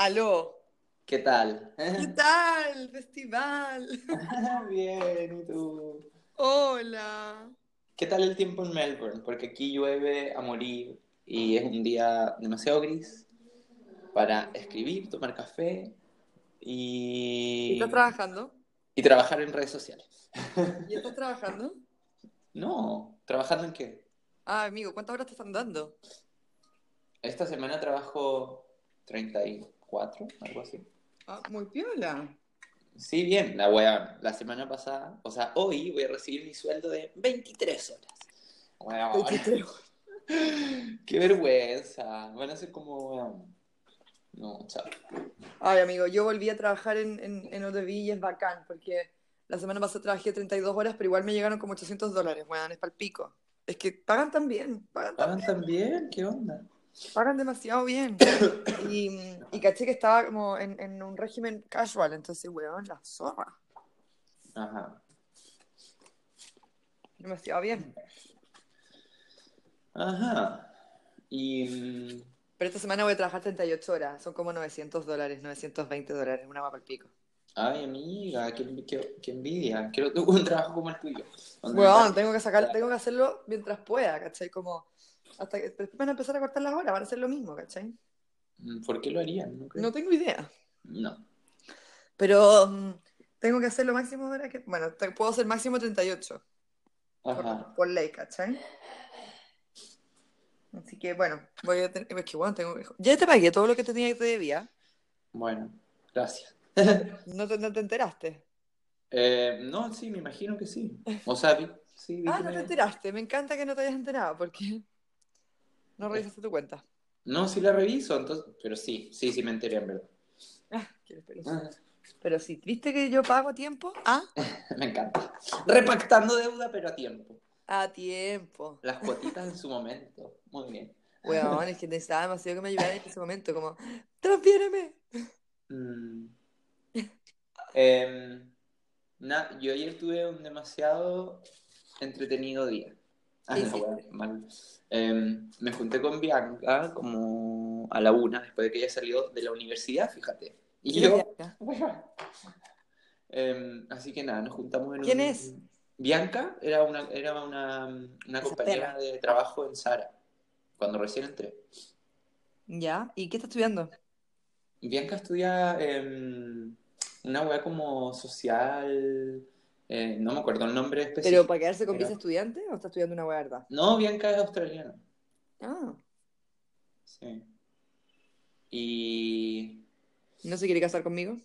Aló. ¿Qué tal? ¿Qué tal, festival? Bien, ¿y tú? Hola. ¿Qué tal el tiempo en Melbourne? Porque aquí llueve a morir y es un día demasiado gris para escribir, tomar café y... ¿Estás trabajando? Y trabajar en redes sociales. ¿Y estás trabajando? No, ¿trabajando en qué? Ah, amigo, ¿cuántas horas te están dando? Esta semana trabajo 34, algo así. Ah, muy piola. Sí, bien, la wea, la semana pasada, o sea, hoy voy a recibir mi sueldo de 23 horas. Weón. 23. Qué vergüenza. Van a ser como, weón. No, chao. Ay, amigo, yo volví a trabajar en, en, en OTV y es bacán, porque la semana pasada trabajé 32 horas, pero igual me llegaron como 800 dólares, weón, es pa'l pico. Es que pagan tan bien, pagan tan ¿Pagan también? ¿Qué onda? Pagan demasiado bien. Y, y caché que estaba como en, en un régimen casual, entonces, weón, la zorra. Ajá. Demasiado bien. Ajá. Y. mm, Pero esta semana voy a trabajar 38 horas, son como 900 dólares, 920 dólares, una guapa al pico. Ay, amiga, qué, qué- qué envidia. Quiero tuve un trabajo como el tuyo. Weón, tengo que sacar, tengo que hacerlo mientras pueda, ¿cachai? Como hasta que después van a empezar a cortar las horas, van a hacer lo mismo, ¿cachai? Mm, ¿Por qué lo harían? ¿No crees? No tengo idea. No. Pero mm, tengo que hacer lo máximo de hora que. Bueno, te- puedo hacer máximo 38 por, Ajá. por ley, ¿cachai? Así que bueno, voy a tener. Es que bueno, tengo. Ya te pagué todo lo que te tenía que te debía. Bueno, gracias. No te, no te enteraste. Eh, no, sí, me imagino que sí. O sea, sí, Ah, no me- te enteraste. Me encanta que no te hayas enterado porque no revisaste tu cuenta. No, sí la reviso, entonces, pero sí, sí, sí me enteré en verdad. Ah, qué esperanza. Pero sí, ¿viste que yo pago a tiempo? Ah, Me encanta. Repactando deuda, pero a tiempo. a tiempo. Las cuotitas en su momento. Muy bien. Weón, es que necesitaba demasiado que me ayudaran en ese momento, como, transfiéreme. Mm. Em, yo ayer tuve un demasiado entretenido día. Ah. Em, me junté con Bianca como a la una, después de que ella salió de la universidad, fíjate. Y ¿Quién es yo? Em, así que nada, nos juntamos en ¿Quién un- es? Bianca era una, era una, compañera de trabajo en Sara, cuando recién entré. ¿Ya? ¿Y qué está estudiando? Bianca estudia em, una weá como social, eh, no me acuerdo el nombre ¿Pero específico. para quedarse con Pero- visa estudiante o está estudiando una verdad? No, Bianca es australiana. Ah, Sí. Y ¿no se quiere casar conmigo?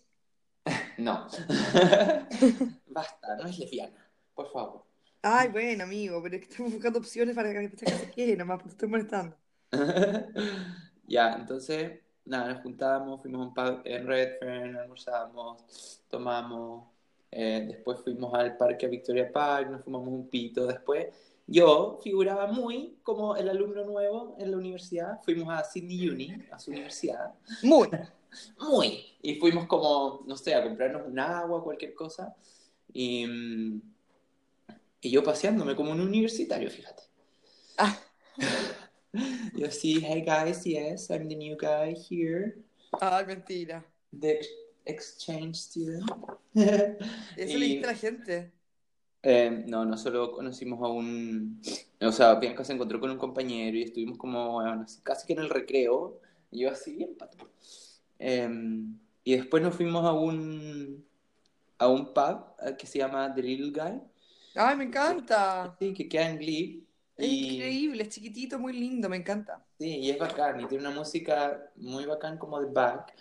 no. Basta, no es lesbiana, por favor. Ay, bueno, amigo, pero es que estamos buscando opciones para que se quede, nomás te estoy molestando. Ya, entonces, nada, nos juntábamos, fuimos a un pub en Redfern, almorzamos, tomamos, eh, después fuimos al parque a Victoria Park, nos fumamos un pito, después. Yo figuraba muy como el alumno nuevo en la universidad, fuimos a Sydney Uni, a su universidad, Muy. muy, y fuimos como, no sé, a comprarnos un agua, cualquier cosa, y, y yo paseándome como un universitario, fíjate. Ah, Yo sí, hey guys, yes, I'm the new guy here, ay, mentira. ex- exchange student. Eso le dijiste a la gente. Eh, no, no solo conocimos a un, o sea, Bianca se encontró con un compañero y estuvimos como, bueno, casi que en el recreo, y yo así bien pato. Eh, y después nos fuimos a un, a un pub eh, que se llama The Little Guy, Ay, me encanta. sí, que queda en Glebe. Es Y- increíble, es chiquitito, muy lindo, me encanta. Sí, y es bacán, y tiene una música muy bacán como de back.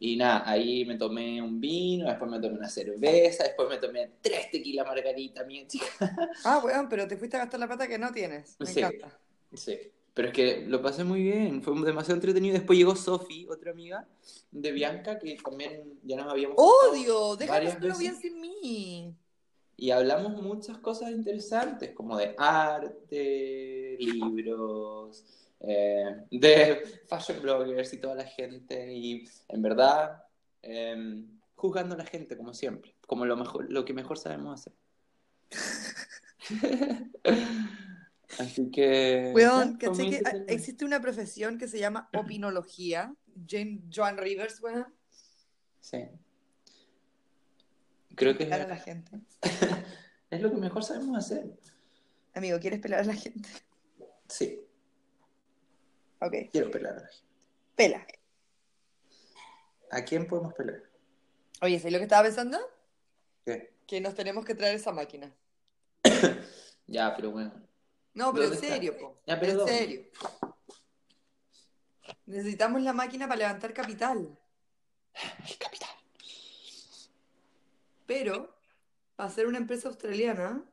Y nada, ahí me tomé un vino, después me tomé una cerveza, después me tomé tres tequila margarita, mi chica. Ah, weón, pero te fuiste a gastar la plata que no tienes. Me Sí. encanta. Sí, pero es que lo pasé muy bien, fue demasiado entretenido. Después llegó Sofi, otra amiga de Bianca, que también ya nos habíamos Odio, déjame bien sin mí. Y hablamos muchas cosas interesantes, como de arte, libros, eh, de fashion bloggers y toda la gente. Y en verdad, eh, juzgando a la gente, como siempre, como lo, mejor, lo que mejor sabemos hacer. Así que. Weón, ya, fue ¿cachai muy que existe una profesión que se llama opinología? Jane, Joan Rivers, weón. Sí. Creo que Pelar a la gente. es lo que mejor sabemos hacer. Amigo, ¿quieres pelar a la gente? Sí, Ok. quiero pelar a la gente. Pela. ¿A quién podemos pelar? Oye, ¿sabes lo que estaba pensando? ¿Qué? Que nos tenemos que traer esa máquina. Ya, pero bueno. No, pero en serio, po. Ya, pero en ¿dónde? serio. Necesitamos la máquina para levantar capital. El capital. Pero, para ser una empresa australiana,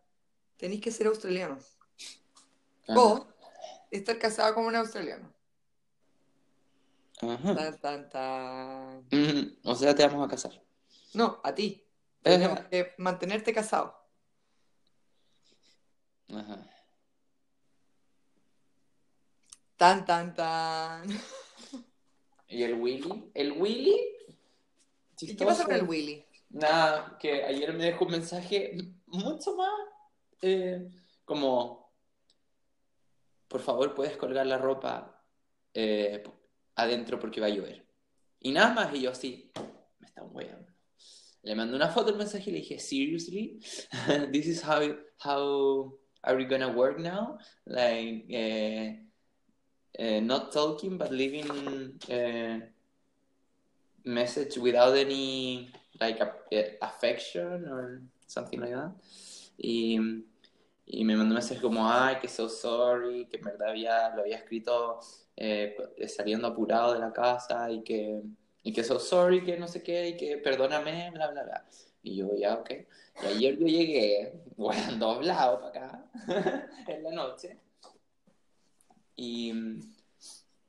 tenéis que ser australiano. Ajá. O estar casado con un australiano. Ajá. Tan, tan, tan. Mm, o sea, te vamos a casar. No, a ti. Tenemos que mantenerte casado. Ajá. Tan, tan, tan. ¿Y el Willy? ¿El Willy? ¿Y qué pasa con el. Willy? Nada, que ayer me dejó un mensaje mucho más eh, como, por favor, puedes colgar la ropa eh, adentro porque va a llover. Y nada más, y yo así, me está weando. Le mandé una foto al mensaje y le dije, seriously, this is how, how are we gonna work now? Like, eh, not talking, but leaving message without any like a- eh, affection or something like that. Y, y me mandó un mensaje como, ay, que so sorry, que en verdad había, lo había escrito eh, saliendo apurado de la casa y que, y que so sorry, que no sé qué, y que perdóname, bla, bla, bla. Y yo, ya, ok. Y ayer yo llegué, bueno, doblado para acá, en la noche. Y,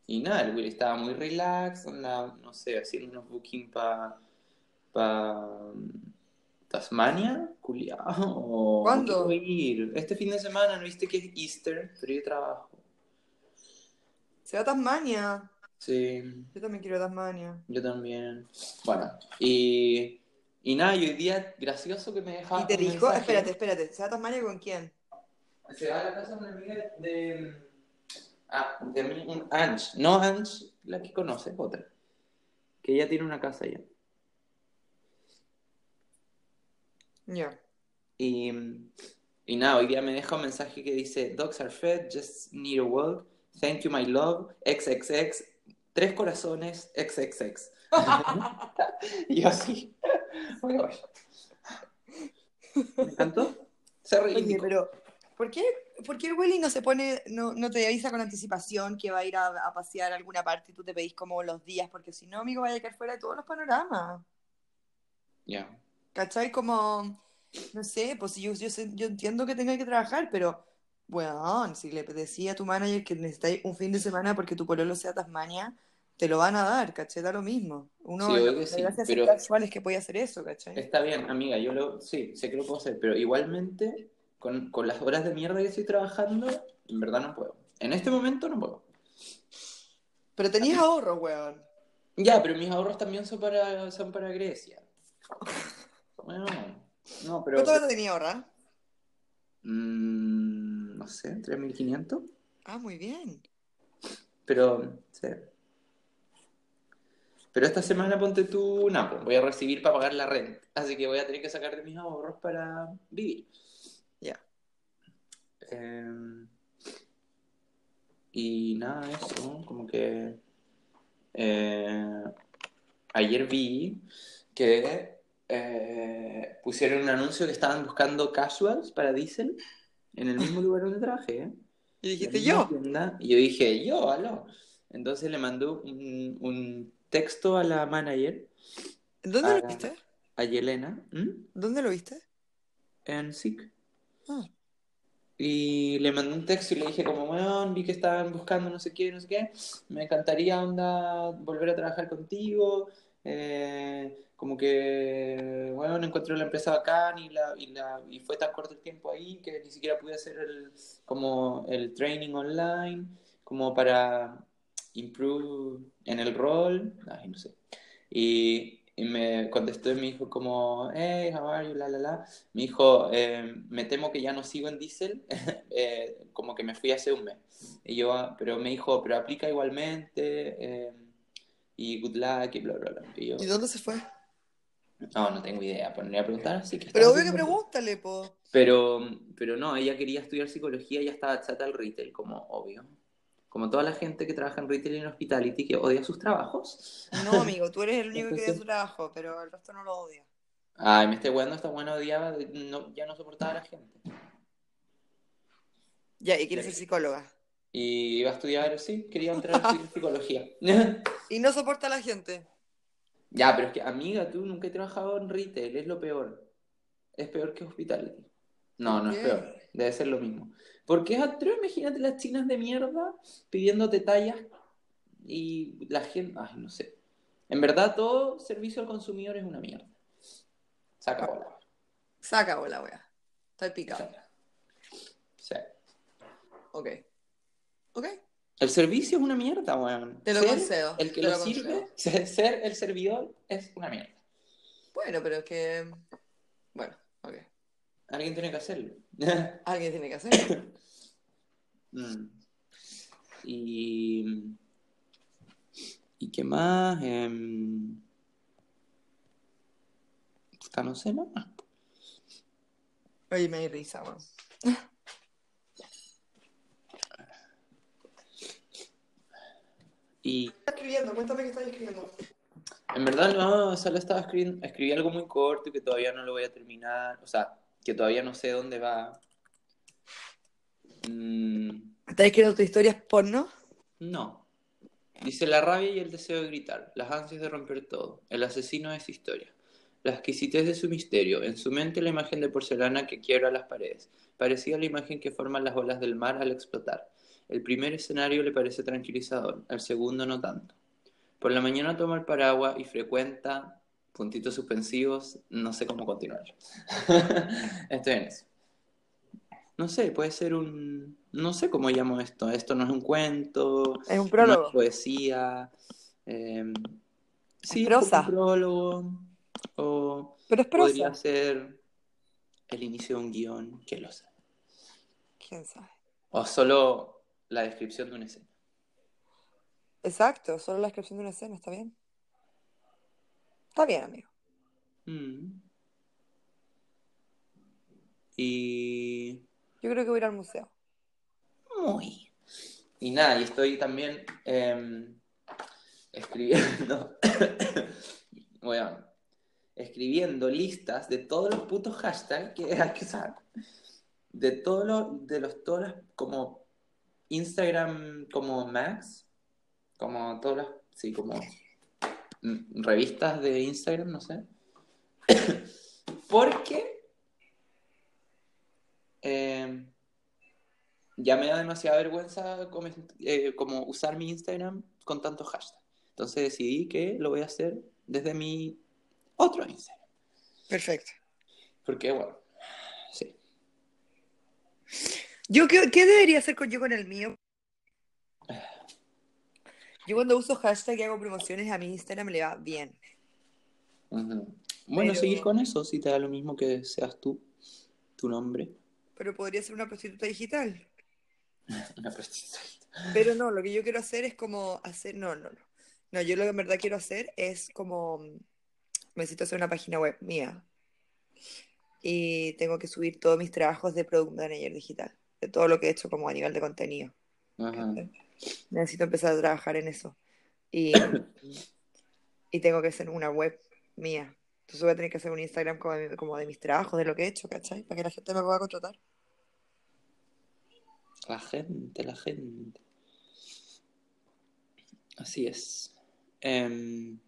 y nada, el Willy estaba muy relax, no sé, haciendo unos booking para pa, Tasmania, culiao. ¿Cuándo? ir. Este fin de semana, ¿no viste que es Easter? Pero yo trabajo. Se va a Tasmania. Sí, Yo también quiero Tasmania. yo también. Bueno, y, y nada, y hoy día, gracioso que me dejaba Y te dijo, mensaje. espérate, espérate, ¿se va a Tasmania con quién? Se va a la casa de una amiga de. Ah, de mí, un Ange. No Ange, la que conoce, otra. Que ella tiene una casa allá. Ya. Y, y nada, hoy día me deja un mensaje que dice: Dogs are fed, just need a walk. Thank you, my love. XXX. Tres corazones, XXX. y yo así. Oye, oye. Me encantó. Se Oye, pero ¿por qué, por qué el Willy no se pone, no, no te avisa con anticipación que va a ir a, a pasear a alguna parte y tú te pedís como los días? Porque si no, amigo, vaya a quedar fuera de todos los panoramas. Ya. ¿Cachai? Como, no sé, pues yo, yo, entiendo que tenga que trabajar, pero, bueno, si le decía a tu manager que necesitáis un fin de semana porque tu pololo sea Tasmania, te lo van a dar, ¿cachai? Da lo mismo. Uno, Sí, sí, de ser pero- casual es que puede hacer eso, ¿cachai? Está bien, amiga, yo lo, sí, sé que lo puedo hacer, pero igualmente, con, con las horas de mierda que estoy trabajando, en verdad no puedo. En este momento no puedo. Pero tenías ahorro, weón. Ya, pero mis ahorros también son para, son para Grecia. Bueno, no, pero... ¿Cuánto te tenías ahorrar? mm, no sé, 3.500. Ah, muy bien. Pero, sí. Pero esta semana ponte tú, no, pues voy a recibir para pagar la renta. Así que voy a tener que sacar de mis ahorros para vivir. Ya. Eh, y nada, eso, como que eh, ayer vi que eh, pusieron un anuncio que estaban buscando casuals para Diesel en el mismo lugar donde trabajé. ¿eh? Y dijiste yo. tienda, y yo dije, yo, aló. Entonces le mandó un, un texto a la manager, ¿Dónde lo viste? a Yelena. ¿Dónde lo viste? en SIC. Ah. Y le mandé un texto y le dije como, weón, vi que estaban buscando no sé qué, no sé qué. Me encantaría, onda, volver a trabajar contigo. Eh, como que, bueno, encontré la empresa bacán y, la, y, la, y fue tan corto el tiempo ahí que ni siquiera pude hacer el, como el training online, como para improve en el rol. Ay, no sé. Y, y me contestó y me dijo como, hey, how are you, la, la, la. Me dijo, eh, me temo que ya no sigo en Diesel, eh, como que me fui hace un mes. Y yo, ah, pero me dijo, pero aplica igualmente, eh, y good luck y bla, bla, bla. Y yo, ¿Y dónde se fue? no, no tengo idea, pondría a preguntar, así que Pero obvio que pregúntale, po. Pero, pero no, ella quería estudiar psicología y ya estaba chata al retail, como obvio. Como toda la gente que trabaja en retail y en hospitality que odia sus trabajos. No, amigo, tú eres el único que odia su trabajo, pero el resto no lo odia. Ay, me estoy weando, esta buena odiaba, no, ya no soportaba a la gente. Ya, y quieres ser psicóloga. Y iba a estudiar, sí, quería entrar estudiar psicología. Y no soporta a la gente. ya, pero es que, amiga, tú nunca he trabajado en retail, es lo peor. Es peor que hospitality. No, no es peor, debe ser lo mismo. Porque es atroz, imagínate las chinas de mierda pidiéndote tallas y la gente, ay, no sé. En verdad, todo servicio al consumidor es una mierda. Saca bola. Se acabó la wea. Estoy picado. Sea, Ok. Ok. el servicio es una mierda, weón. Te lo Ser concedo, El que lo, sirve, ser, el servidor es una mierda. Bueno, pero es que. Bueno, ok. Alguien tiene que hacerlo. Alguien tiene que hacerlo. Mm. Y. ¿Y qué más? Em, puta, no sé nada más. Oye, me da risa, weón. Y estás escribiendo? Cuéntame qué estás escribiendo. en verdad no, solo estaba escribiendo, escribí algo muy corto y que todavía no lo voy a terminar. O sea, que todavía no sé dónde va. Mm, ¿Estás escribiendo tus historias porno? no. Dice la rabia y el deseo de gritar, las ansias de romper todo, el asesino de su historia, la exquisitez de su misterio, en su mente la imagen de porcelana que quiebra las paredes, parecida a la imagen que forman las olas del mar al explotar. El primer escenario le parece tranquilizador, el segundo no tanto. Por la mañana toma el paraguas y frecuenta puntitos suspensivos, no sé cómo continuar. Estoy en eso. No sé, puede ser un... No sé cómo llamo esto. Esto no es un cuento, Es un no prólogo. es poesía. eh, sí, Es prosa. un prólogo. O Pero es podría prosa. ser el inicio de un guion, que lo sabe. ¿Quién sabe? O solo la descripción de una escena. Exacto, solo la descripción de una escena, ¿está bien? Está bien, amigo. Mm. Y... Yo creo que voy a ir al museo. Muy. Y nada, y estoy también eh, escribiendo, bueno, escribiendo listas de todos los putos hashtags que hay que usar. De todos los, de los, todas las, como Instagram, como Max, como todas las, sí, como mm, revistas de Instagram, no sé. Porque eh, ya me da demasiada vergüenza como, eh, como usar mi Instagram con tantos hashtags. Entonces decidí que lo voy a hacer desde mi otro Instagram. Perfecto. Porque, bueno, sí. Yo, ¿qué, qué debería hacer con yo con el mío? Yo cuando uso hashtag y hago promociones a mi Instagram me va bien. Bueno, Pero- seguir con eso, si te da lo mismo que seas tú, tu nombre. Pero podría ser una prostituta digital. Una prostituta. Pero no, lo que yo quiero hacer es como hacer. No, no, no. No, yo lo que en verdad quiero hacer es como. Necesito hacer una página web mía. Y tengo que subir todos mis trabajos de Product Manager digital. De todo lo que he hecho como a nivel de contenido. Ajá. Necesito empezar a trabajar en eso. Y, y tengo que hacer una web mía. Entonces voy a tener que hacer un Instagram como de, como de mis trabajos, de lo que he hecho, ¿cachai? Para que la gente me pueda contratar. La gente, la gente. Así es. Em,